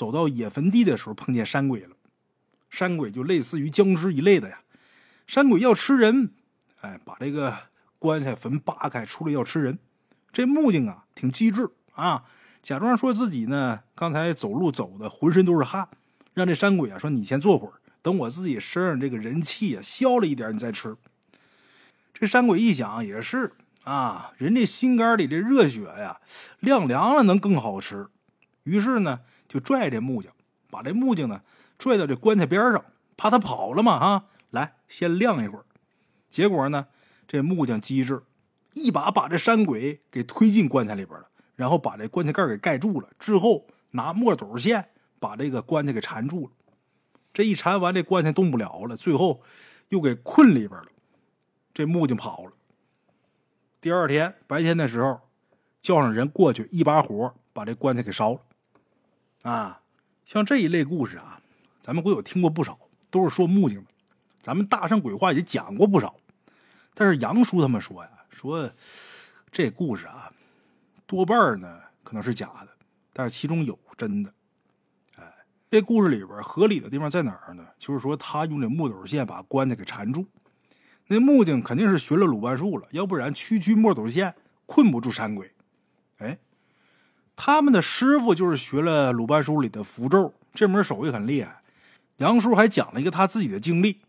走到野坟地的时候，碰见山鬼了。山鬼就类似于僵尸一类的呀。山鬼要吃人，哎，把这个棺材坟扒开，出来要吃人。这木匠啊，挺机智啊，假装说自己呢刚才走路走的浑身都是汗，让这山鬼啊说：“你先坐会儿，等我自己身上这个人气啊消了一点，你再吃。”这山鬼一想也是啊，人这心肝里这热血呀，晾凉了能更好吃。于是呢，就拽这木匠，把这木匠呢拽到这棺材边上，怕他跑了嘛啊！来，先晾一会儿。结果呢，这木匠机智，一把把这山鬼给推进棺材里边了，然后把这棺材盖给盖住了。之后拿墨斗线把这个棺材给缠住了。这一缠完，这棺材动不了了。最后又给困里边了。这木匠跑了。第二天白天的时候，叫上人过去，一把火把这棺材给烧了。啊，像这一类故事啊，咱们鬼友听过不少，都是说木匠的。咱们大圣鬼话也讲过不少，但是杨叔他们说呀，说这故事啊，多半呢可能是假的，但是其中有真的。哎，这故事里边合理的地方在哪儿呢？就是说他用这木斗线把棺材给缠住，那木匠肯定是学了鲁班术了，要不然区区木斗线困不住山鬼。他们的师傅就是学了鲁班书里的符咒，这门手艺很厉害。杨叔还讲了一个他自己的经历。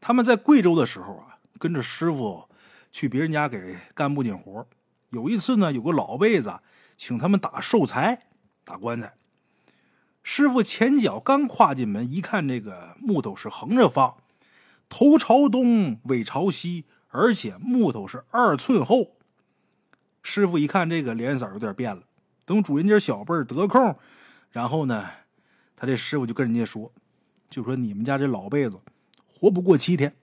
他们在贵州的时候啊，跟着师傅去别人家给干木匠活。有一次呢，有个老辈子请他们打寿材、打棺材。师傅前脚刚跨进门，一看这个木头是横着放，头朝东，尾朝西，而且木头是二寸厚。师傅一看这个脸色有点变了。等主人家小辈得空，然后呢，他这师傅就跟人家说，就说你们家这老辈子。活不过七天，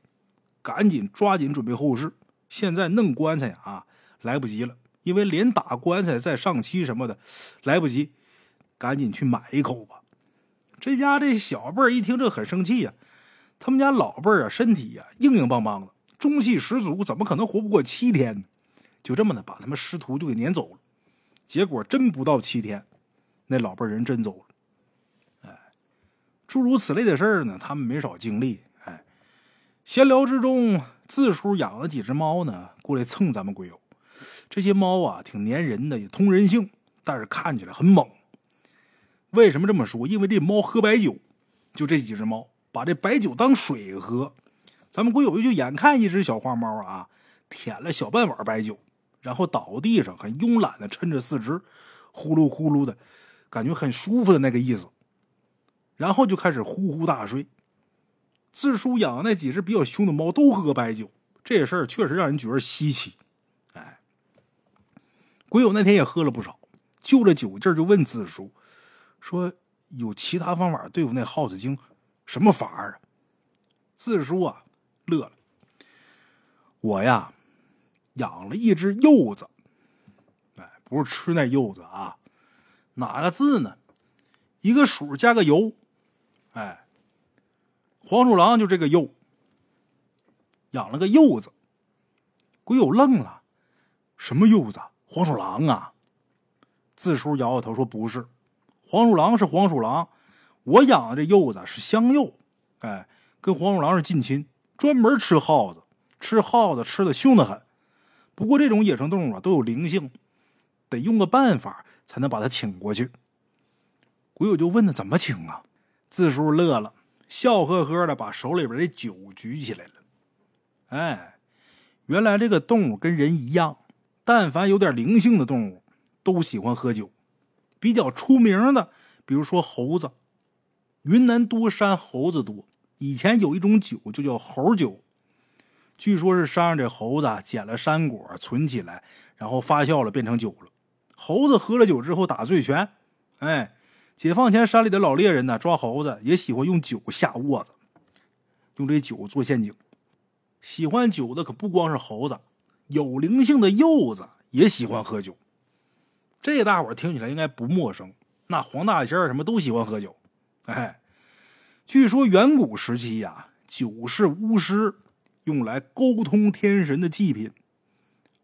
赶紧抓紧准备后事。现在弄棺材啊，来不及了，因为连打棺材再上漆什么的，来不及。赶紧去买一口吧。这家这小辈儿一听这很生气呀，他们家老辈儿啊，身体呀硬硬邦邦的，中气十足，怎么可能活不过七天呢？就这么的把他们师徒就给撵走了。结果真不到七天，那老辈人真走了。哎，诸如此类的事儿呢，他们没少经历。哎闲聊之中，自叔养了几只猫呢，过来蹭咱们鬼友。这些猫啊，挺粘人的，也通人性，但是看起来很猛。为什么这么说？因为这猫喝白酒，就这几只猫把这白酒当水喝。咱们鬼友就眼看一只小花猫啊，舔了小半碗白酒，然后倒地上，很慵懒的抻着四肢，呼噜呼噜的，感觉很舒服的那个意思。然后就开始呼呼大睡。自叔养的那几只比较凶的猫都喝白酒，这事儿确实让人觉得稀奇。哎，鬼友那天也喝了不少，就着酒劲儿就问自叔说：“有其他方法对付那耗子精？什么法儿啊？”自叔啊乐了：“我呀养了一只柚子，哎，不是吃那柚子啊，哪个字呢？一个鼠加个油，哎。”黄鼠狼就这个柚，养了个柚子。鬼友愣了，什么柚子？黄鼠狼啊！字叔摇摇头说：“不是，黄鼠狼是黄鼠狼，我养的这柚子是香柚，哎，跟黄鼠狼是近亲，专门吃耗子，吃耗子吃的凶得很。不过这种野生动物啊都有灵性，得用个办法才能把它请过去。”鬼友就问他怎么请啊？自叔乐了。笑呵呵的把手里边的酒举起来了。哎，原来这个动物跟人一样，但凡有点灵性的动物都喜欢喝酒。比较出名的，比如说猴子，云南多山猴子多。以前有一种酒就叫猴酒，据说是山上这猴子捡了山果存起来，然后发酵了变成酒了。猴子喝了酒之后打醉拳，哎。解放前，山里的老猎人呢，抓猴子也喜欢用酒下窝子，用这酒做陷阱。喜欢酒的可不光是猴子，有灵性的柚子也喜欢喝酒。这大伙听起来应该不陌生。那黄大仙什么都喜欢喝酒。哎，据说远古时期呀，酒是巫师用来沟通天神的祭品，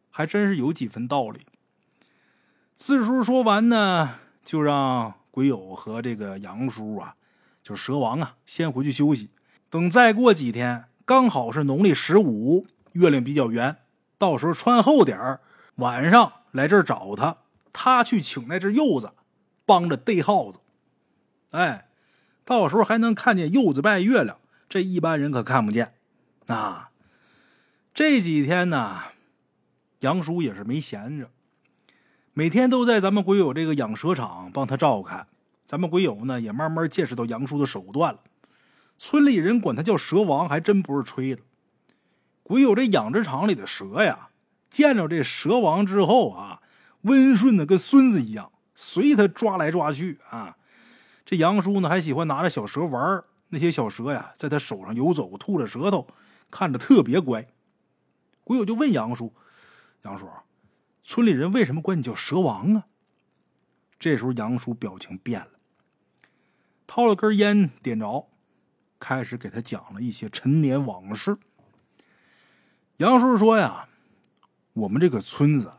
还真是有几分道理。四叔说完呢，就让。鬼友和这个杨叔啊，就蛇王啊，先回去休息。等再过几天，刚好是农历十五，月亮比较圆，到时候穿厚点儿，晚上来这儿找他，他去请那只柚子，帮着逮耗子。哎，到时候还能看见柚子拜月亮，这一般人可看不见。啊，这几天呢，杨叔也是没闲着，每天都在咱们鬼友这个养蛇场帮他照看。咱们鬼友呢，也慢慢见识到杨叔的手段了。村里人管他叫蛇王，还真不是吹的。鬼友这养殖场里的蛇呀，见着这蛇王之后啊，温顺的跟孙子一样，随他抓来抓去啊。这杨叔呢，还喜欢拿着小蛇玩那些小蛇呀，在他手上游走，吐着舌头。看着特别乖，鬼友就问杨叔：“杨叔，村里人为什么管你叫蛇王啊？”这时候杨叔表情变了，掏了根烟点着，开始给他讲了一些陈年往事。杨叔说：“呀，我们这个村子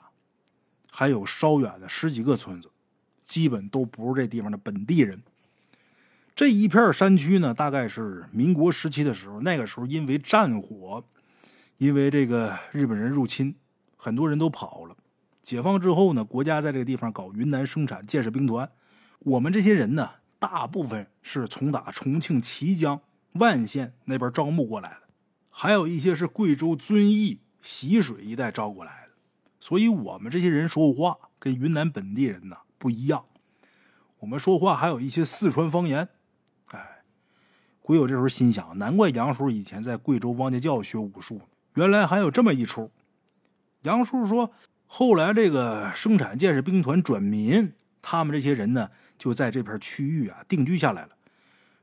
还有稍远的十几个村子，基本都不是这地方的本地人。”这一片山区呢，大概是民国时期的时候。那个时候，因为战火，因为这个日本人入侵，很多人都跑了。解放之后呢，国家在这个地方搞云南生产建设兵团。我们这些人呢，大部分是从打重庆綦江万县那边招募过来的，还有一些是贵州遵义习水一带招过来的。所以，我们这些人说话跟云南本地人呢不一样，我们说话还有一些四川方言。鬼友这时候心想：难怪杨叔以前在贵州汪家教学武术，原来还有这么一出。杨叔说，后来这个生产建设兵团转民，他们这些人呢就在这片区域啊定居下来了。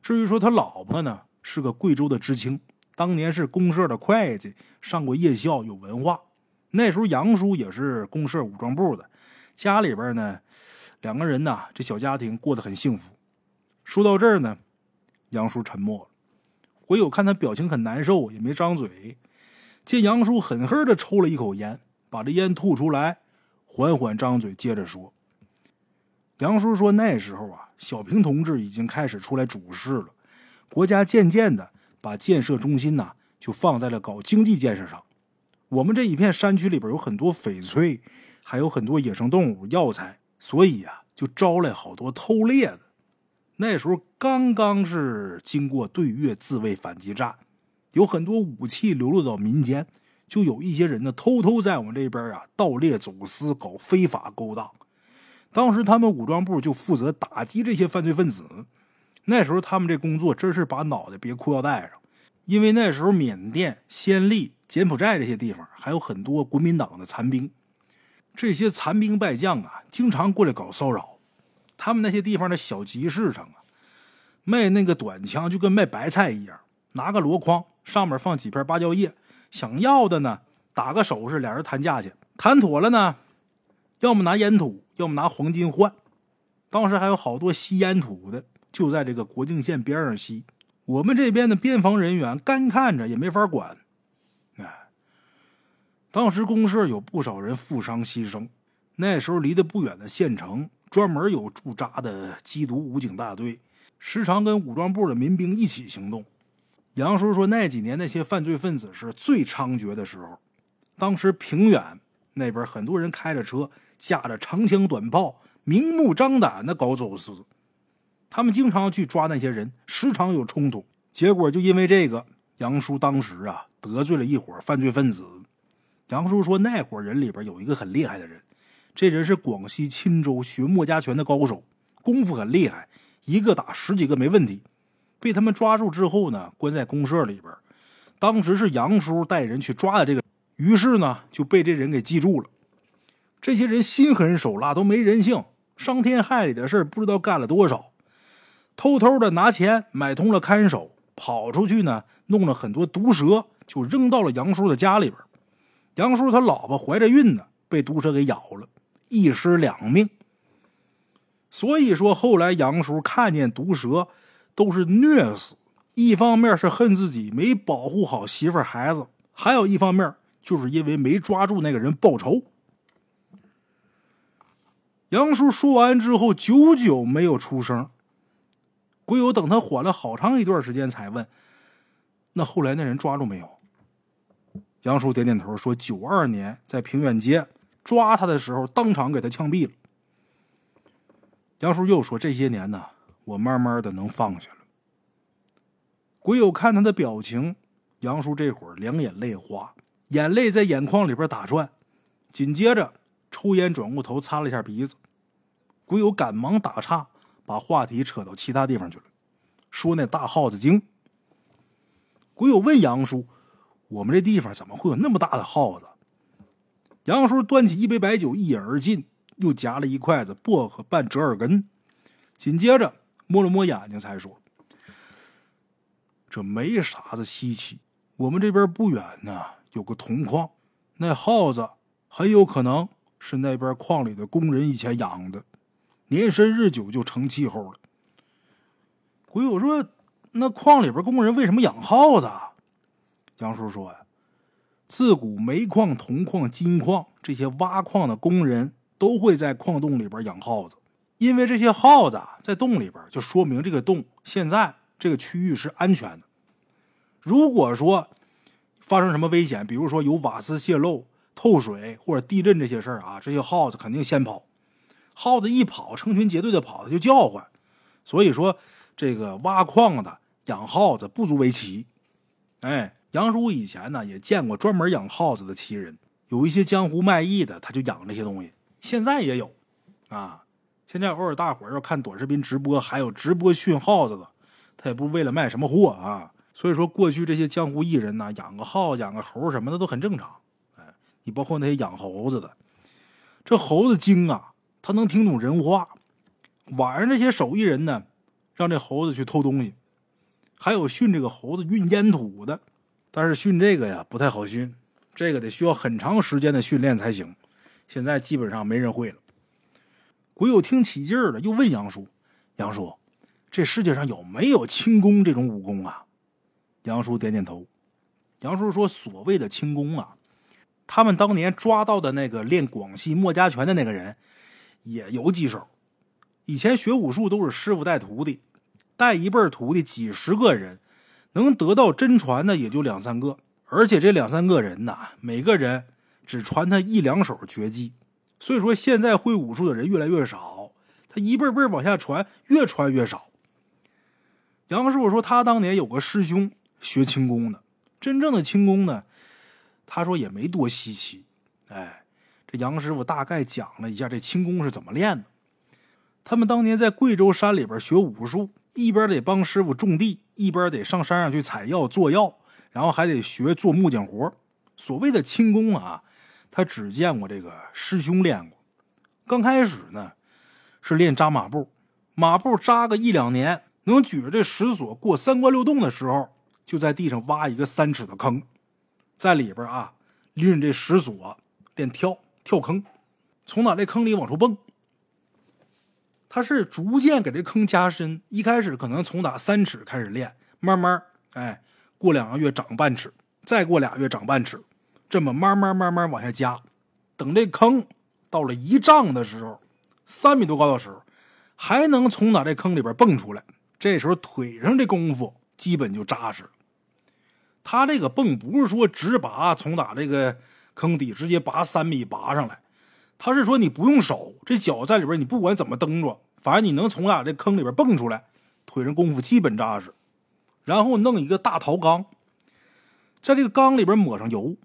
至于说他老婆呢，是个贵州的知青，当年是公社的会计，上过夜校，有文化。那时候杨叔也是公社武装部的，家里边呢两个人呢，这小家庭过得很幸福。说到这儿呢。杨叔沉默了，鬼友看他表情很难受，也没张嘴。见杨叔狠狠的抽了一口烟，把这烟吐出来，缓缓张嘴，接着说：“杨叔说，那时候啊，小平同志已经开始出来主事了，国家渐渐的把建设中心呐，就放在了搞经济建设上。我们这一片山区里边有很多翡翠，还有很多野生动物、药材，所以呀，就招来好多偷猎的。”那时候刚刚是经过对越自卫反击战，有很多武器流落到民间，就有一些人呢偷偷在我们这边啊盗猎走私，搞非法勾当。当时他们武装部就负责打击这些犯罪分子。那时候他们这工作真是把脑袋别裤腰带上，因为那时候缅甸、暹粒、柬埔寨这些地方还有很多国民党的残兵，这些残兵败将啊，经常过来搞骚扰。他们那些地方的小集市上啊，卖那个短枪就跟卖白菜一样，拿个箩筐，上面放几片芭蕉叶，想要的呢打个手势，俩人谈价钱，谈妥了呢，要么拿烟土，要么拿黄金换。当时还有好多吸烟土的，就在这个国境线边上吸。我们这边的边防人员干看着也没法管。哎，当时公社有不少人负伤牺牲，那时候离得不远的县城。专门有驻扎的缉毒武警大队，时常跟武装部的民兵一起行动。杨叔说，那几年那些犯罪分子是最猖獗的时候。当时平远那边很多人开着车，架着长枪短炮，明目张胆的搞走私。他们经常去抓那些人，时常有冲突。结果就因为这个，杨叔当时啊得罪了一伙犯罪分子。杨叔说，那伙人里边有一个很厉害的人。这人是广西钦州学墨家拳的高手，功夫很厉害，一个打十几个没问题。被他们抓住之后呢，关在公社里边。当时是杨叔带人去抓的这个，于是呢就被这人给记住了。这些人心狠手辣，都没人性，伤天害理的事不知道干了多少。偷偷的拿钱买通了看守，跑出去呢，弄了很多毒蛇，就扔到了杨叔的家里边。杨叔他老婆怀着孕呢，被毒蛇给咬了。一尸两命，所以说后来杨叔看见毒蛇都是虐死。一方面是恨自己没保护好媳妇孩子，还有一方面就是因为没抓住那个人报仇。杨叔说完之后，久久没有出声。鬼友等他缓了好长一段时间，才问：“那后来那人抓住没有？”杨叔点点头，说：“九二年在平远街抓他的时候，当场给他枪毙了。”杨叔又说：“这些年呢，我慢慢的能放下了。”鬼友看他的表情，杨叔这会儿两眼泪花，眼泪在眼眶里边打转，紧接着抽烟转过头擦了一下鼻子。鬼友赶忙打岔。把话题扯到其他地方去了，说那大耗子精。鬼友问杨叔：“我们这地方怎么会有那么大的耗子？”杨叔端起一杯白酒，一饮而尽，又夹了一筷子薄荷拌折耳根，紧接着摸了摸眼睛，才说：“这没啥子稀奇，我们这边不远呢，有个铜矿，那耗子很有可能是那边矿里的工人以前养的。”年深日久就成气候了。鬼友说：“那矿里边工人为什么养耗子？”杨叔说：“呀，自古煤矿、铜矿、金矿这些挖矿的工人都会在矿洞里边养耗子，因为这些耗子在洞里边，就说明这个洞现在这个区域是安全的。如果说发生什么危险，比如说有瓦斯泄漏、透水或者地震这些事儿啊，这些耗子肯定先跑。”耗子一跑，成群结队的跑，它就叫唤。所以说，这个挖矿的养耗子不足为奇。哎，杨叔以前呢也见过专门养耗子的奇人，有一些江湖卖艺的，他就养这些东西。现在也有啊，现在偶尔大伙儿要看短视频直播，还有直播训耗子的，他也不为了卖什么货啊。所以说，过去这些江湖艺人呢，养个耗、养个猴什么的都很正常。哎，你包括那些养猴子的，这猴子精啊。他能听懂人话，晚上这些手艺人呢，让这猴子去偷东西，还有训这个猴子运烟土的，但是训这个呀不太好训，这个得需要很长时间的训练才行。现在基本上没人会了。鬼友听起劲儿了，又问杨叔：“杨叔，这世界上有没有轻功这种武功啊？”杨叔点点头。杨叔说：“所谓的轻功啊，他们当年抓到的那个练广西墨家拳的那个人。”也有几手，以前学武术都是师傅带徒弟，带一辈徒弟几十个人，能得到真传的也就两三个，而且这两三个人呐，每个人只传他一两手绝技，所以说现在会武术的人越来越少，他一辈辈往下传，越传越少。杨师傅说他当年有个师兄学轻功的，真正的轻功呢，他说也没多稀奇，哎。这杨师傅大概讲了一下这轻功是怎么练的。他们当年在贵州山里边学武术，一边得帮师傅种地，一边得上山上去采药做药，然后还得学做木匠活。所谓的轻功啊，他只见过这个师兄练过。刚开始呢，是练扎马步，马步扎个一两年，能举着这石锁过三关六洞的时候，就在地上挖一个三尺的坑，在里边啊拎着这石锁练跳。跳坑，从哪这坑里往出蹦。他是逐渐给这坑加深，一开始可能从打三尺开始练，慢慢哎，过两个月长半尺，再过俩月长半尺，这么慢慢慢慢往下加。等这坑到了一丈的时候，三米多高的时候，还能从哪这坑里边蹦出来。这时候腿上这功夫基本就扎实。他这个蹦不是说直拔从打这个。坑底直接拔三米拔上来，他是说你不用手，这脚在里边，你不管怎么蹬着，反正你能从俩这坑里边蹦出来，腿上功夫基本扎实。然后弄一个大陶缸，在这个缸里边抹上油，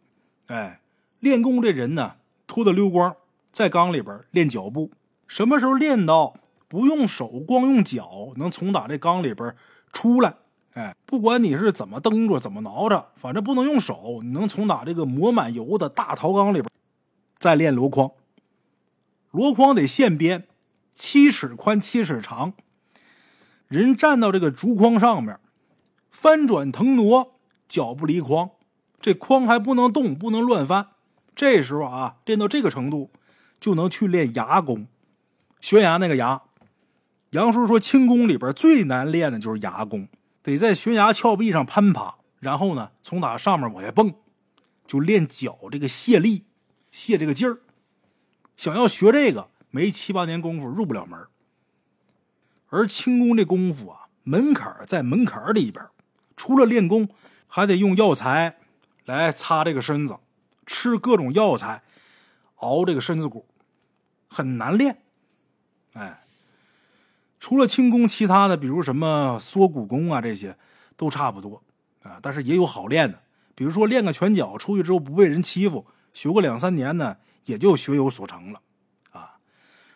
哎，练功这人呢脱得溜光，在缸里边练脚步。什么时候练到不用手，光用脚能从打这缸里边出来？哎，不管你是怎么蹬着，怎么挠着，反正不能用手。你能从打这个抹满油的大陶缸里边再练箩筐，箩筐得现编，七尺宽，七尺长。人站到这个竹筐上面，翻转腾挪，脚不离筐，这筐还不能动，不能乱翻。这时候啊，练到这个程度，就能去练牙功，悬崖那个崖。杨叔说，轻功里边最难练的就是牙功。得在悬崖峭壁上攀爬，然后呢，从打上面往下蹦，就练脚这个卸力，卸这个劲儿。想要学这个，没七八年功夫入不了门。而轻功这功夫啊，门槛在门槛里边，除了练功，还得用药材来擦这个身子，吃各种药材，熬这个身子骨，很难练。哎，除了轻功，其他的比如什么缩骨功啊，这些都差不多啊。但是也有好练的，比如说练个拳脚，出去之后不被人欺负，学过两三年呢，也就学有所成了。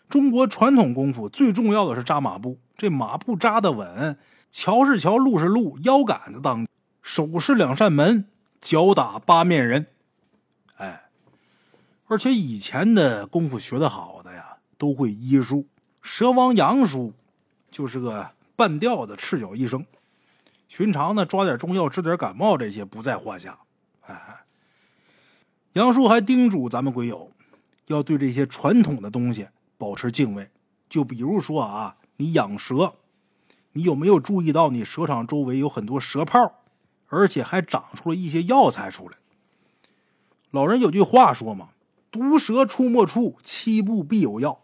中国传统功夫最重要的是扎马步，这马步扎得稳，桥是桥，路是路，腰杆子当，手是两扇门，脚打八面人。哎，而且以前的功夫学得好的呀，都会医术。蛇王杨叔就是个半吊子赤脚医生，寻常呢抓点中药治点感冒这些不在话下。哎，杨叔还叮嘱咱们鬼友，要对这些传统的东西。保持敬畏，就比如说啊，你养蛇，你有没有注意到你蛇场周围有很多蛇泡，而且还长出了一些药材出来？老人有句话说嘛：“毒蛇出没处，七步必有药。”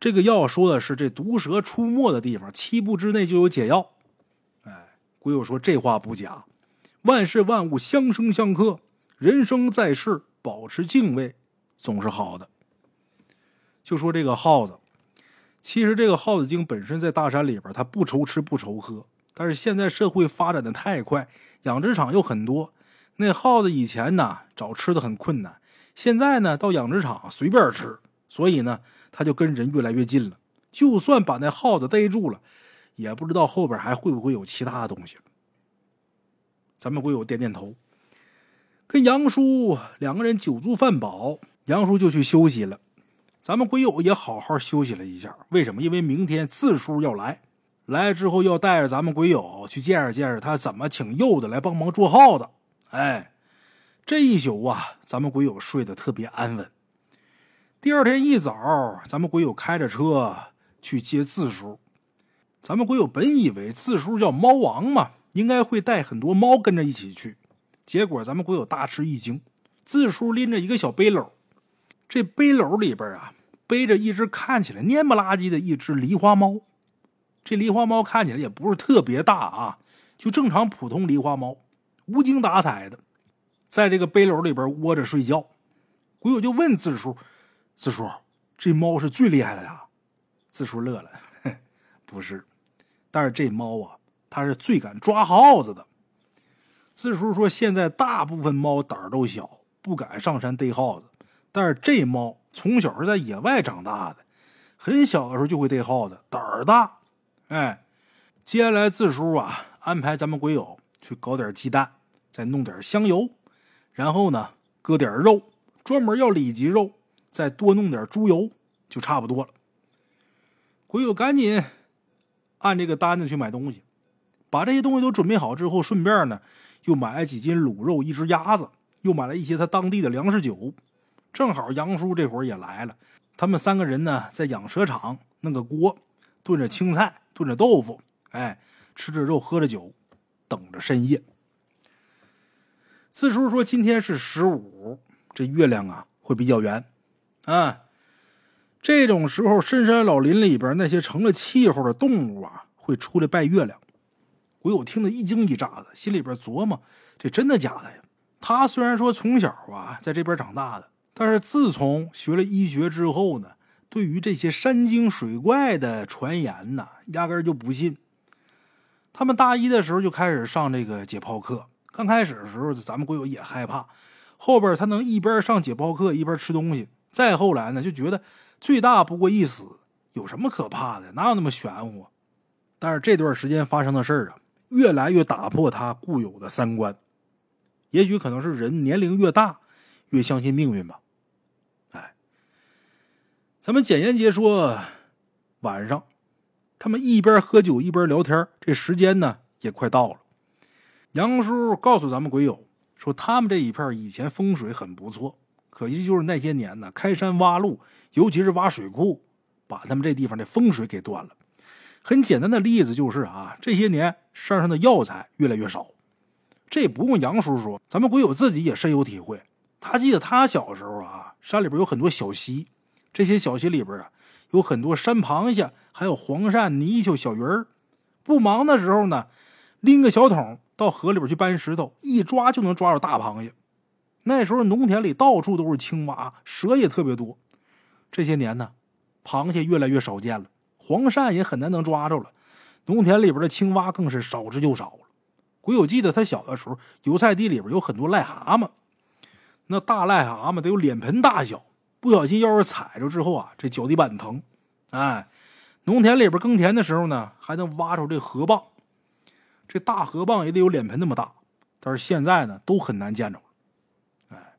这个药说的是这毒蛇出没的地方，七步之内就有解药。哎，鬼友说这话不假，万事万物相生相克，人生在世，保持敬畏总是好的。就说这个耗子，其实这个耗子精本身在大山里边，它不愁吃不愁喝。但是现在社会发展的太快，养殖场又很多，那耗子以前呢找吃的很困难，现在呢到养殖场随便吃，所以呢它就跟人越来越近了。就算把那耗子逮住了，也不知道后边还会不会有其他东西。咱们鬼友点点头，跟杨叔两个人酒足饭饱，杨叔就去休息了。咱们鬼友也好好休息了一下，为什么？因为明天字叔要来，来之后要带着咱们鬼友去见识见识他怎么请柚子来帮忙捉耗子。哎，这一宿啊，咱们鬼友睡得特别安稳。第二天一早，咱们鬼友开着车去接字叔。咱们鬼友本以为字叔叫猫王嘛，应该会带很多猫跟着一起去，结果咱们鬼友大吃一惊，字叔拎着一个小背篓，这背篓里边啊。背着一只看起来蔫不拉几的一只狸花猫，这狸花猫看起来也不是特别大啊，就正常普通狸花猫，无精打采的，在这个背篓里边窝着睡觉。鬼友就问字叔：“字叔，这猫是最厉害的呀？”字叔乐了：“ 不是，但是这猫啊，它是最敢抓耗子的。”字叔说：“现在大部分猫胆儿都小，不敢上山逮耗子，但是这猫……”从小是在野外长大的，很小的时候就会逮耗子，胆儿大。哎，接下来字叔啊安排咱们鬼友去搞点鸡蛋，再弄点香油，然后呢搁点肉，专门要里脊肉，再多弄点猪油，就差不多了。鬼友赶紧按这个单子去买东西，把这些东西都准备好之后，顺便呢又买了几斤卤肉，一只鸭子，又买了一些他当地的粮食酒。正好杨叔这会儿也来了，他们三个人呢在养蛇场弄个锅，炖着青菜，炖着豆腐，哎，吃着肉，喝着酒，等着深夜。四叔说今天是十五，这月亮啊会比较圆，啊，这种时候深山老林里边那些成了气候的动物啊会出来拜月亮。鬼友听得一惊一乍的，心里边琢磨：这真的假的呀？他虽然说从小啊在这边长大的。但是自从学了医学之后呢，对于这些山精水怪的传言呢，压根就不信。他们大一的时候就开始上这个解剖课，刚开始的时候，咱们鬼友也害怕。后边他能一边上解剖课一边吃东西，再后来呢，就觉得最大不过一死，有什么可怕的？哪有那么玄乎？但是这段时间发生的事儿啊，越来越打破他固有的三观。也许可能是人年龄越大，越相信命运吧。咱们简言杰说，晚上他们一边喝酒一边聊天，这时间呢也快到了。杨叔告诉咱们鬼友说，他们这一片以前风水很不错，可惜就是那些年呢开山挖路，尤其是挖水库，把他们这地方的风水给断了。很简单的例子就是啊，这些年山上的药材越来越少。这不用杨叔说，咱们鬼友自己也深有体会。他记得他小时候啊，山里边有很多小溪。这些小溪里边啊，有很多山螃蟹，还有黄鳝、泥鳅、小鱼儿。不忙的时候呢，拎个小桶到河里边去搬石头，一抓就能抓着大螃蟹。那时候农田里到处都是青蛙，蛇也特别多。这些年呢，螃蟹越来越少见了，黄鳝也很难能抓着了，农田里边的青蛙更是少之又少了。鬼友记得他小的时候，油菜地里边有很多癞蛤蟆，那大癞蛤蟆得有脸盆大小。不小心要是踩着之后啊，这脚底板疼。哎，农田里边耕田的时候呢，还能挖出这河蚌。这大河蚌也得有脸盆那么大，但是现在呢，都很难见着了。哎，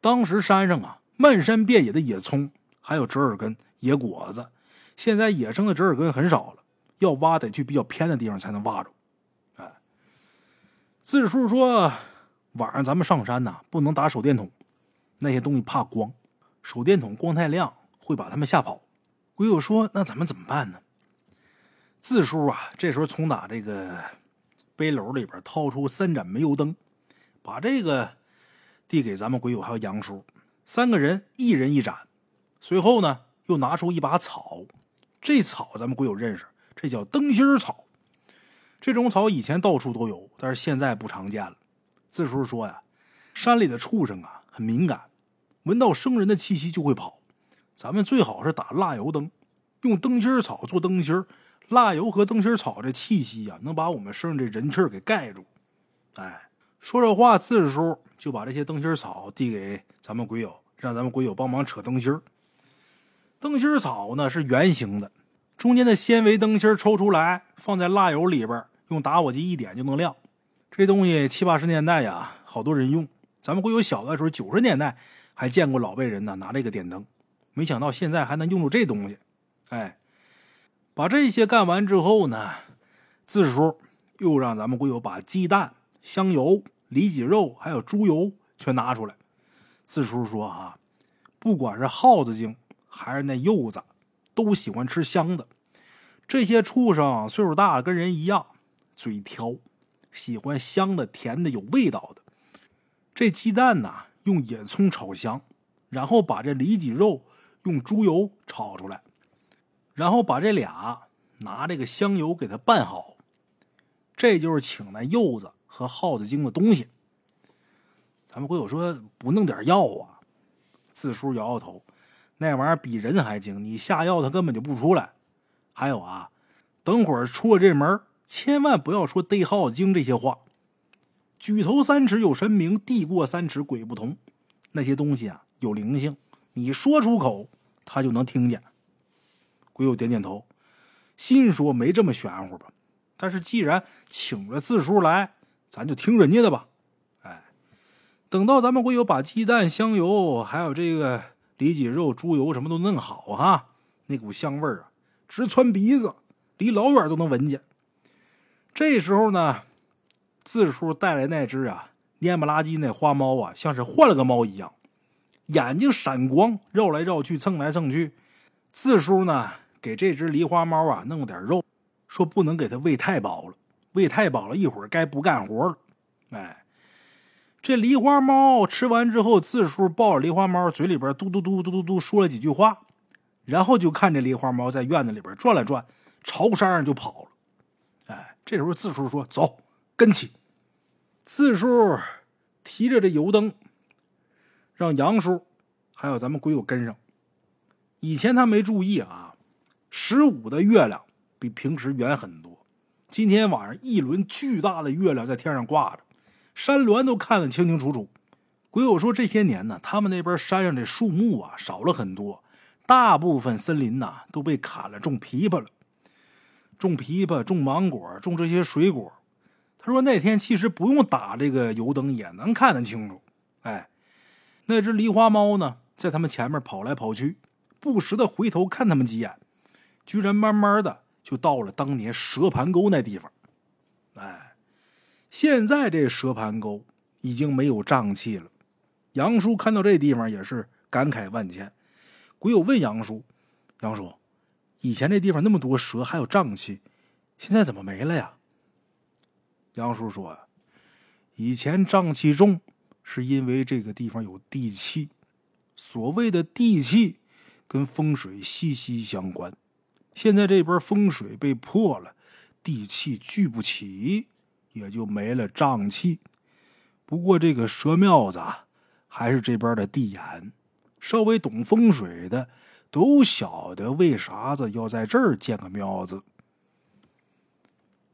当时山上啊，漫山遍野的野葱，还有折耳根、野果子。现在野生的折耳根很少了，要挖得去比较偏的地方才能挖着。哎，自叔说，晚上咱们上山呐，不能打手电筒，那些东西怕光。手电筒光太亮，会把他们吓跑。鬼友说：“那咱们怎么办呢？”自叔啊，这时候从打这个背篓里边掏出三盏煤油灯，把这个递给咱们鬼友还有杨叔三个人，一人一盏。随后呢，又拿出一把草，这草咱们鬼友认识，这叫灯芯草。这种草以前到处都有，但是现在不常见了。自叔说呀，山里的畜生啊，很敏感。闻到生人的气息就会跑，咱们最好是打蜡油灯，用灯芯草做灯芯蜡油和灯芯草这气息呀，能把我们身上这人气给盖住。哎，说着话，字叔就把这些灯芯草递给咱们鬼友，让咱们鬼友帮忙扯灯芯灯芯草呢是圆形的，中间的纤维灯芯抽出来，放在蜡油里边，用打火机一点就能亮。这东西七八十年代呀，好多人用。咱们鬼友小的时候，九十年代。还见过老辈人呢，拿这个点灯，没想到现在还能用着这东西。哎，把这些干完之后呢，自叔又让咱们鬼友把鸡蛋、香油、里脊肉还有猪油全拿出来。自叔说啊，不管是耗子精还是那柚子，都喜欢吃香的。这些畜生岁数大了，跟人一样，嘴挑，喜欢香的、甜的、有味道的。这鸡蛋呢？用野葱炒香，然后把这里脊肉用猪油炒出来，然后把这俩拿这个香油给它拌好。这就是请那柚子和耗子精的东西。咱们会友说不弄点药啊？四叔摇摇头，那玩意儿比人还精，你下药它根本就不出来。还有啊，等会儿出了这门，千万不要说逮耗子精这些话。举头三尺有神明，地过三尺鬼不同。那些东西啊有灵性，你说出口，他就能听见。鬼友点点头，心说没这么玄乎吧？但是既然请了字叔来，咱就听人家的吧。哎，等到咱们鬼友把鸡蛋、香油，还有这个里脊肉、猪油什么都弄好哈，那股香味儿啊，直窜鼻子，离老远都能闻见。这时候呢。字叔带来那只啊，蔫不拉几那花猫啊，像是换了个猫一样，眼睛闪光，绕来绕去，蹭来蹭去。字叔呢，给这只狸花猫啊弄了点肉，说不能给它喂太饱了，喂太饱了，一会儿该不干活了。哎，这狸花猫吃完之后，字叔抱着狸花猫，嘴里边嘟嘟嘟嘟嘟嘟说了几句话，然后就看这狸花猫在院子里边转了转，朝山上就跑了。哎，这时候字叔说：“走。”跟起，四叔提着这油灯，让杨叔还有咱们鬼友跟上。以前他没注意啊，十五的月亮比平时圆很多。今天晚上一轮巨大的月亮在天上挂着，山峦都看得清清楚楚。鬼友说这些年呢，他们那边山上的树木啊少了很多，大部分森林呐都被砍了，种枇杷了，种枇杷，种芒果，种这些水果。他说：“那天其实不用打这个油灯也能看得清楚。哎，那只狸花猫呢，在他们前面跑来跑去，不时的回头看他们几眼，居然慢慢的就到了当年蛇盘沟那地方。哎，现在这蛇盘沟已经没有瘴气了。杨叔看到这地方也是感慨万千。鬼友问杨叔：‘杨叔，以前这地方那么多蛇，还有瘴气，现在怎么没了呀？’”杨叔说：“以前瘴气重，是因为这个地方有地气。所谓的地气，跟风水息息相关。现在这边风水被破了，地气聚不起，也就没了瘴气。不过这个蛇庙子还是这边的地眼，稍微懂风水的都晓得为啥子要在这儿建个庙子。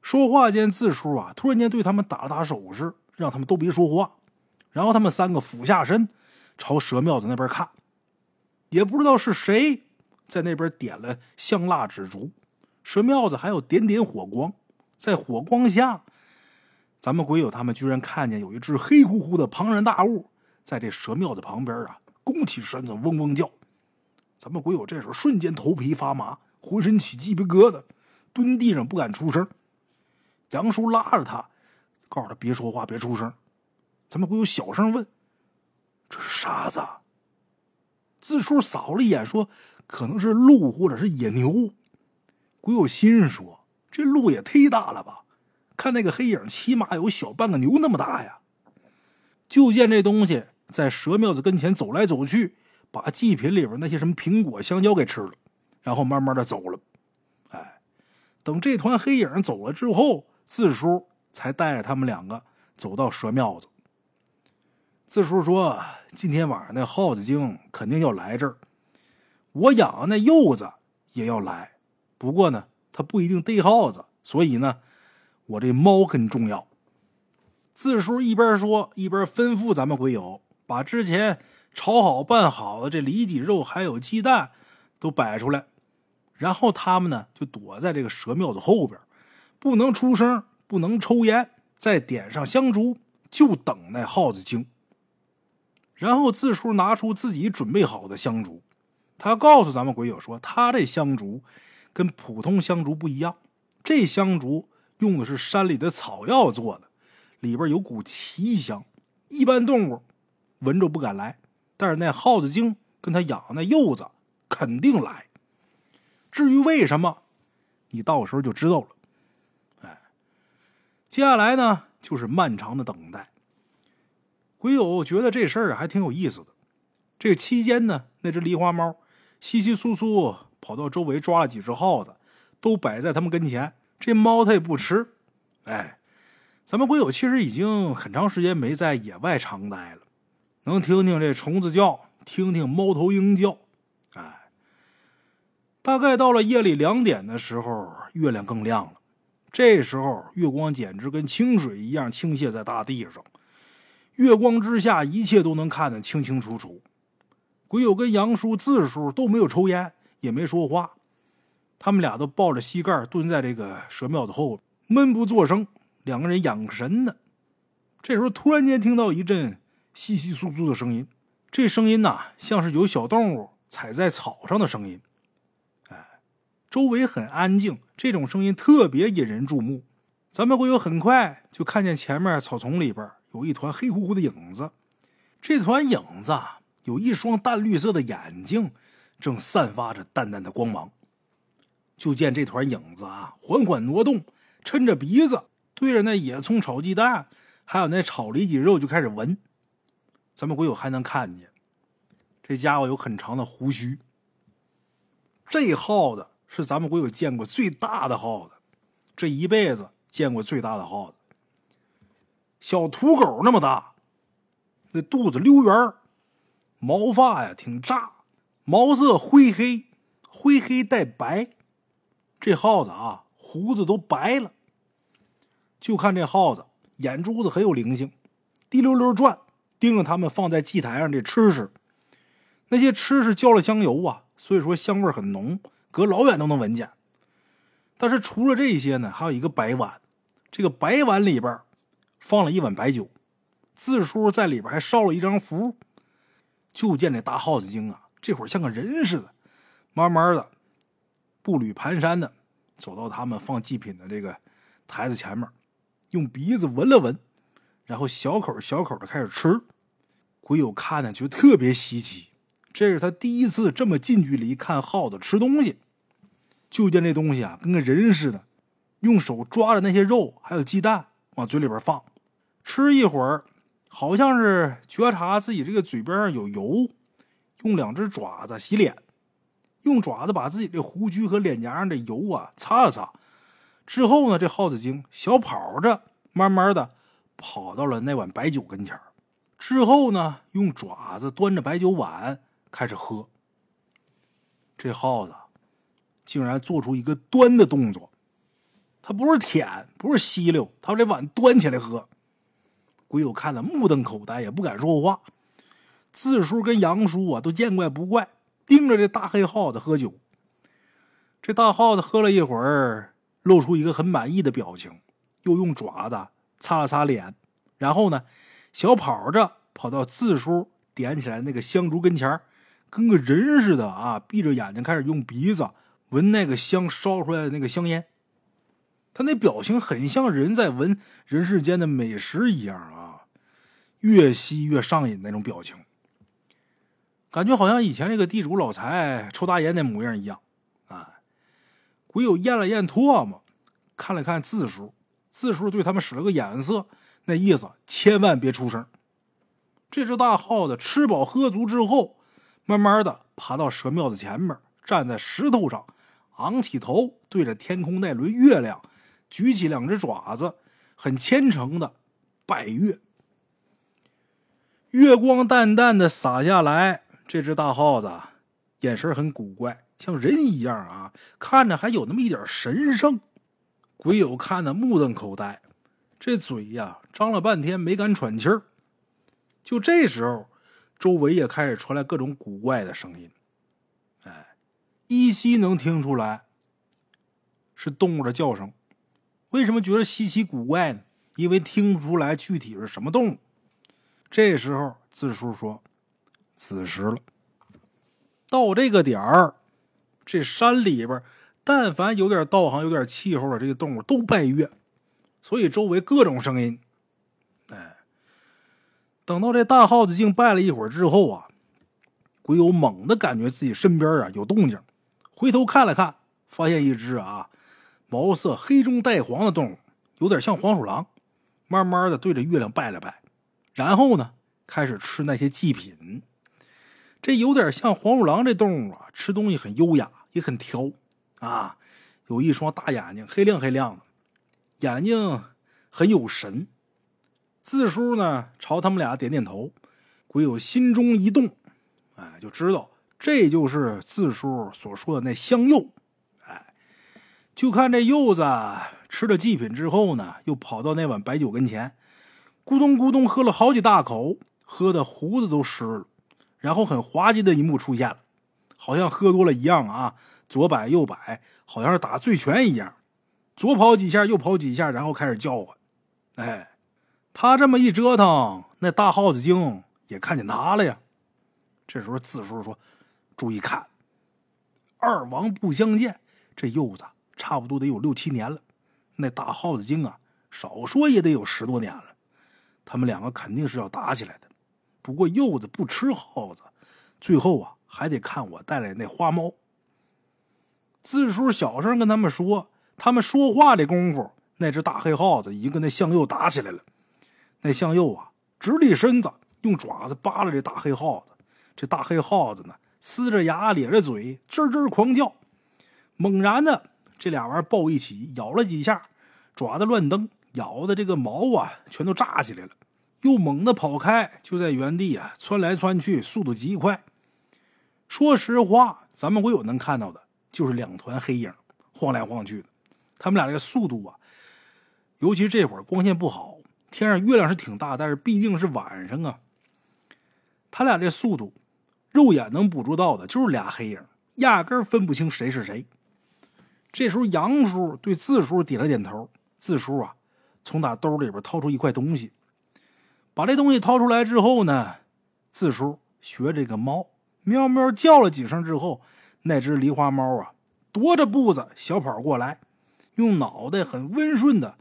说话间，字叔啊突然间对他们打了打手势，让他们都别说话。然后他们三个俯下身，朝蛇庙子那边看。也不知道是谁在那边点了香蜡纸烛，蛇庙子还有点点火光。在火光下，咱们鬼友他们居然看见有一只黑乎乎的庞然大物在这蛇庙子旁边啊，弓起身子嗡嗡叫。咱们鬼友这时候瞬间头皮发麻，浑身起鸡皮疙瘩，蹲地上不敢出声。杨叔拉着他，告诉他别说话，别出声。咱们鬼友小声问：“这是啥子？”字叔扫了一眼，说：“可能是鹿或者是野牛。”鬼友心说：“这鹿也忒大了吧？看那个黑影，起码有小半个牛那么大呀！”就见这东西在蛇庙子跟前走来走去，把祭品里边那些什么苹果、香蕉给吃了，然后慢慢的走了。哎，等这团黑影走了之后，字叔才带着他们两个走到蛇庙子。四叔说：“今天晚上那耗子精肯定要来这儿，我养的那柚子也要来。不过呢，他不一定逮耗子，所以呢，我这猫很重要。”四叔一边说，一边吩咐咱们鬼友把之前炒好拌好的这里脊肉还有鸡蛋都摆出来，然后他们呢就躲在这个蛇庙子后边，不能出声，不能抽烟，再点上香烛，就等那耗子精。然后字叔拿出自己准备好的香烛，他告诉咱们鬼友说：“他这香烛跟普通香烛不一样，这香烛用的是山里的草药做的，里边有股奇香，一般动物闻着不敢来，但是那耗子精跟他养的那柚子肯定来。至于为什么，你到时候就知道了。接下来呢，就是漫长的等待。”鬼友觉得这事儿还挺有意思的。这个期间呢，那只狸花猫稀稀疏疏跑到周围抓了几只耗子，都摆在他们跟前。这猫它也不吃。哎，咱们鬼友其实已经很长时间没在野外常待了，能听听这虫子叫，听听猫头鹰叫。哎，大概到了夜里两点的时候，月亮更亮了。这时候月光简直跟清水一样倾泻在大地上。月光之下，一切都能看得清清楚楚。鬼友跟杨叔、字叔都没有抽烟，也没说话，他们俩都抱着膝盖蹲在这个蛇庙子后边，闷不作声，两个人养神呢。这时候，突然间听到一阵窸窸窣窣的声音，这声音呐，像是有小动物踩在草上的声音。周围很安静，这种声音特别引人注目。咱们鬼友很快就看见前面草丛里边。有一团黑乎乎的影子，这团影子有一双淡绿色的眼睛，正散发着淡淡的光芒。就见这团影子啊，缓缓挪动，抻着鼻子对着那野葱炒鸡蛋，还有那炒里脊肉就开始闻。咱们鬼友还能看见，这家伙有很长的胡须。这耗子是咱们国有见过最大的耗子，这一辈子见过最大的耗子。小土狗那么大，那肚子溜圆毛发呀挺炸，毛色灰黑，灰黑带白。这耗子啊，胡子都白了。就看这耗子眼珠子很有灵性，滴溜溜转，盯着他们放在祭台上这吃食。那些吃食浇了香油啊，所以说香味很浓，隔老远都能闻见。但是除了这些呢，还有一个白碗，这个白碗里边。放了一碗白酒，字叔在里边还烧了一张符。就见这大耗子精啊，这会儿像个人似的，慢慢的步履蹒跚的走到他们放祭品的这个台子前面，用鼻子闻了闻，然后小口小口的开始吃。鬼友看呢，觉得特别稀奇，这是他第一次这么近距离看耗子吃东西。就见这东西啊，跟个人似的，用手抓着那些肉还有鸡蛋往嘴里边放。吃一会儿，好像是觉察自己这个嘴边上有油，用两只爪子洗脸，用爪子把自己的胡须和脸颊上的油啊擦了擦。之后呢，这耗子精小跑着，慢慢的跑到了那碗白酒跟前之后呢，用爪子端着白酒碗开始喝。这耗子竟然做出一个端的动作，他不是舔，不是吸溜，他把这碗端起来喝。鬼友看的目瞪口呆，也不敢说话。字叔跟杨叔啊，都见怪不怪，盯着这大黑耗子喝酒。这大耗子喝了一会儿，露出一个很满意的表情，又用爪子擦了擦脸，然后呢，小跑着跑到字叔点起来那个香烛跟前跟个人似的啊，闭着眼睛开始用鼻子闻那个香烧出来的那个香烟。他那表情很像人在闻人世间的美食一样啊，越吸越上瘾那种表情。感觉好像以前那个地主老财抽大烟那模样一样，啊！鬼友咽了咽唾沫，看了看字叔，字叔对他们使了个眼色，那意思千万别出声。这只大耗子吃饱喝足之后，慢慢的爬到蛇庙子前面，站在石头上，昂起头，对着天空那轮月亮，举起两只爪子，很虔诚的拜月。月光淡淡的洒下来。这只大耗子眼神很古怪，像人一样啊，看着还有那么一点神圣。鬼友看的目瞪口呆，这嘴呀张了半天没敢喘气儿。就这时候，周围也开始传来各种古怪的声音。哎，依稀能听出来是动物的叫声。为什么觉得稀奇古怪呢？因为听不出来具体是什么动物。这时候，字叔说。子时了，到这个点儿，这山里边，但凡有点道行、有点气候的这些动物都拜月，所以周围各种声音。哎，等到这大耗子精拜了一会儿之后啊，鬼友猛地感觉自己身边啊有动静，回头看了看，发现一只啊毛色黑中带黄的动物，有点像黄鼠狼，慢慢的对着月亮拜了拜，然后呢开始吃那些祭品。这有点像黄鼠狼这动物啊，吃东西很优雅，也很挑，啊，有一双大眼睛，黑亮黑亮的，眼睛很有神。四叔呢，朝他们俩点点头，鬼友心中一动，哎，就知道这就是四叔所说的那香柚。哎，就看这柚子吃了祭品之后呢，又跑到那碗白酒跟前，咕咚咕咚喝了好几大口，喝的胡子都湿了。然后很滑稽的一幕出现了，好像喝多了一样啊，左摆右摆，好像是打醉拳一样，左跑几下，右跑几下，然后开始叫唤。哎，他这么一折腾，那大耗子精也看见他了呀。这时候字叔说：“注意看，二王不相见，这柚子差不多得有六七年了，那大耗子精啊，少说也得有十多年了，他们两个肯定是要打起来的。”不过柚子不吃耗子，最后啊还得看我带来那花猫。字叔小声跟他们说，他们说话的功夫，那只大黑耗子已经跟那向右打起来了。那向右啊直立身子，用爪子扒拉这大黑耗子。这大黑耗子呢，呲着牙咧着嘴，吱吱狂叫。猛然的，这俩玩意儿抱一起，咬了几下，爪子乱蹬，咬的这个毛啊全都炸起来了。又猛地跑开，就在原地啊窜来窜去，速度极快。说实话，咱们鬼友能看到的就是两团黑影晃来晃去的。他们俩这个速度啊，尤其这会儿光线不好，天上月亮是挺大，但是毕竟是晚上啊。他俩这速度，肉眼能捕捉到的就是俩黑影，压根分不清谁是谁。这时候，杨叔对字叔点了点头。字叔啊，从打兜里边掏出一块东西。把这东西掏出来之后呢，字叔学这个猫喵喵叫了几声之后，那只狸花猫啊，踱着步子小跑过来，用脑袋很温顺的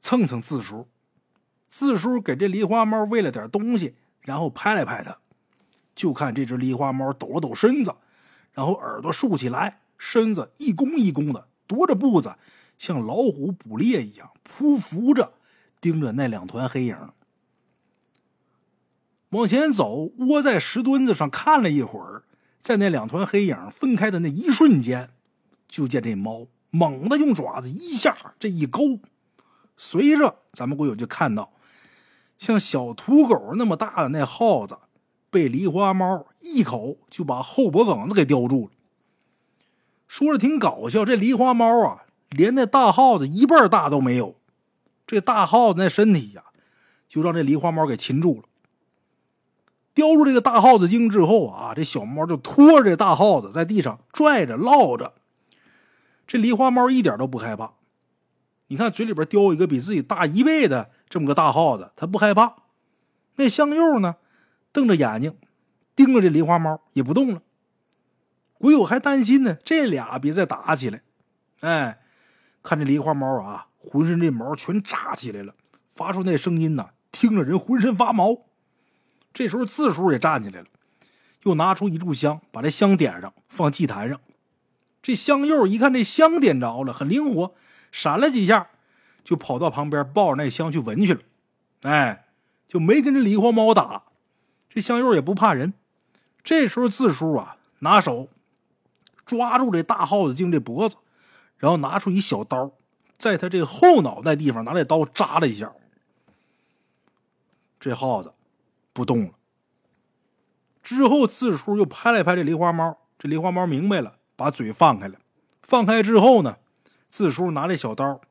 蹭蹭字叔。四叔给这狸花猫喂了点东西，然后拍了拍它，就看这只狸花猫抖了抖身子，然后耳朵竖起来，身子一弓一弓的踱着步子，像老虎捕猎一样匍匐着盯着那两团黑影。往前走，窝在石墩子上看了一会儿，在那两团黑影分开的那一瞬间，就见这猫猛地用爪子一下这一勾，随着咱们鬼友就看到，像小土狗那么大的那耗子，被狸花猫一口就把后脖梗子给叼住了。说着挺搞笑，这狸花猫啊，连那大耗子一半大都没有，这大耗子那身体呀，就让这狸花猫给擒住了。叼住这个大耗子精之后啊，这小猫就拖着这大耗子在地上拽着唠着。这狸花猫一点都不害怕，你看嘴里边叼一个比自己大一倍的这么个大耗子，他不害怕。那香柚呢，瞪着眼睛盯着这狸花猫，也不动了。鬼友还担心呢，这俩别再打起来。哎，看这狸花猫啊，浑身这毛全扎起来了，发出那声音呢，听着人浑身发毛。这时候，字叔也站起来了，又拿出一炷香，把这香点上，放祭坛上。这香柚一看这香点着了，很灵活，闪了几下，就跑到旁边抱着那香去闻去了。哎，就没跟这狸花猫打。这香柚也不怕人。这时候，字叔啊，拿手抓住这大耗子精这脖子，然后拿出一小刀，在他这后脑袋地方拿这刀扎了一下。这耗子。不动了。之后，字叔又拍了拍这狸花猫，这狸花猫明白了，把嘴放开了。放开之后呢，字叔拿这小刀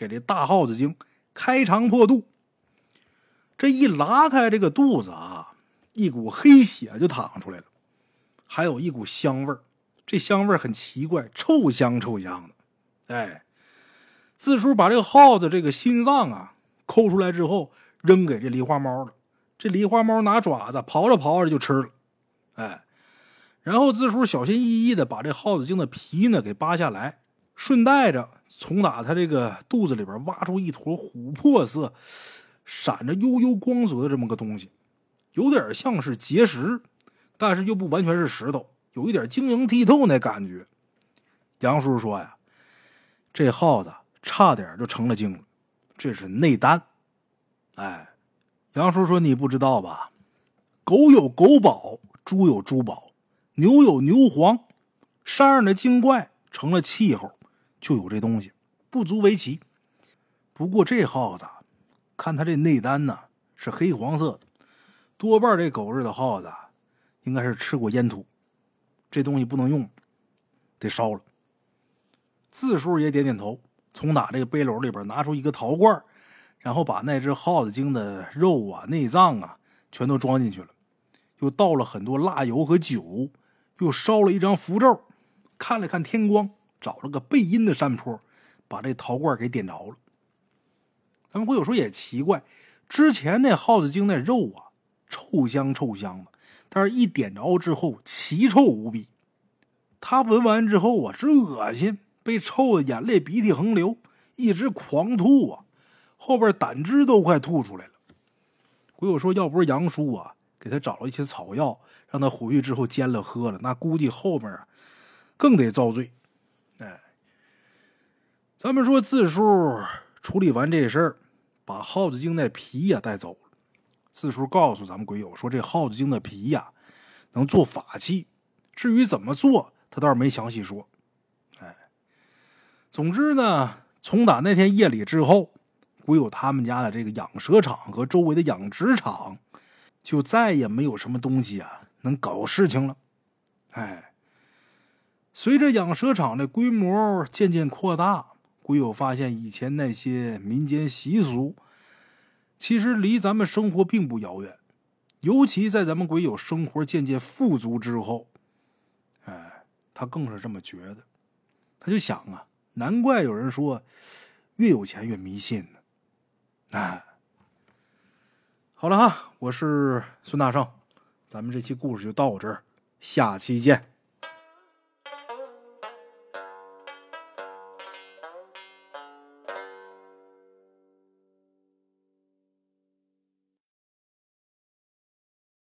给这大耗子精开肠破肚。这一拉开这个肚子啊，一股黑血就淌出来了，还有一股香味儿。这香味儿很奇怪，臭香臭香的。哎，字叔把这个耗子这个心脏啊抠出来之后，扔给这狸花猫了。这狸花猫拿爪子刨着刨着就吃了，哎，然后字叔小心翼翼的把这耗子精的皮呢给扒下来，顺带着从打他这个肚子里边挖出一坨琥珀色、闪着悠悠光泽的这么个东西，有点像是结石，但是又不完全是石头，有一点晶莹剔透那感觉。杨叔说呀，这耗子差点就成了精了，这是内丹，哎。杨叔说：“你不知道吧？狗有狗宝，猪有猪宝，牛有牛黄。山上的精怪成了气候，就有这东西，不足为奇。不过这耗子，看他这内丹呢，是黑黄色的，多半这狗日的耗子应该是吃过烟土，这东西不能用，得烧了。”字叔也点点头，从打这个背篓里边拿出一个陶罐。然后把那只耗子精的肉啊、内脏啊，全都装进去了，又倒了很多蜡油和酒，又烧了一张符咒，看了看天光，找了个背阴的山坡，把这陶罐给点着了。咱们会有时候也奇怪，之前那耗子精那肉啊，臭香臭香的，但是一点着之后，奇臭无比。他闻完之后啊，是恶心，被臭的眼泪鼻涕横流，一直狂吐啊。后边胆汁都快吐出来了。鬼友说：“要不是杨叔啊，给他找了一些草药，让他回去之后煎了喝了，那估计后面啊更得遭罪。”哎，咱们说字叔处理完这事儿，把耗子精那皮呀带走了。字叔告诉咱们鬼友说：“这耗子精的皮呀，能做法器。至于怎么做，他倒是没详细说。”哎，总之呢，从打那天夜里之后。唯有他们家的这个养蛇场和周围的养殖场，就再也没有什么东西啊能搞事情了。哎，随着养蛇场的规模渐渐扩大，鬼友发现以前那些民间习俗，其实离咱们生活并不遥远。尤其在咱们鬼友生活渐渐富足之后，哎，他更是这么觉得。他就想啊，难怪有人说，越有钱越迷信呢。哎，好了哈，我是孙大圣，咱们这期故事就到这儿，下期见。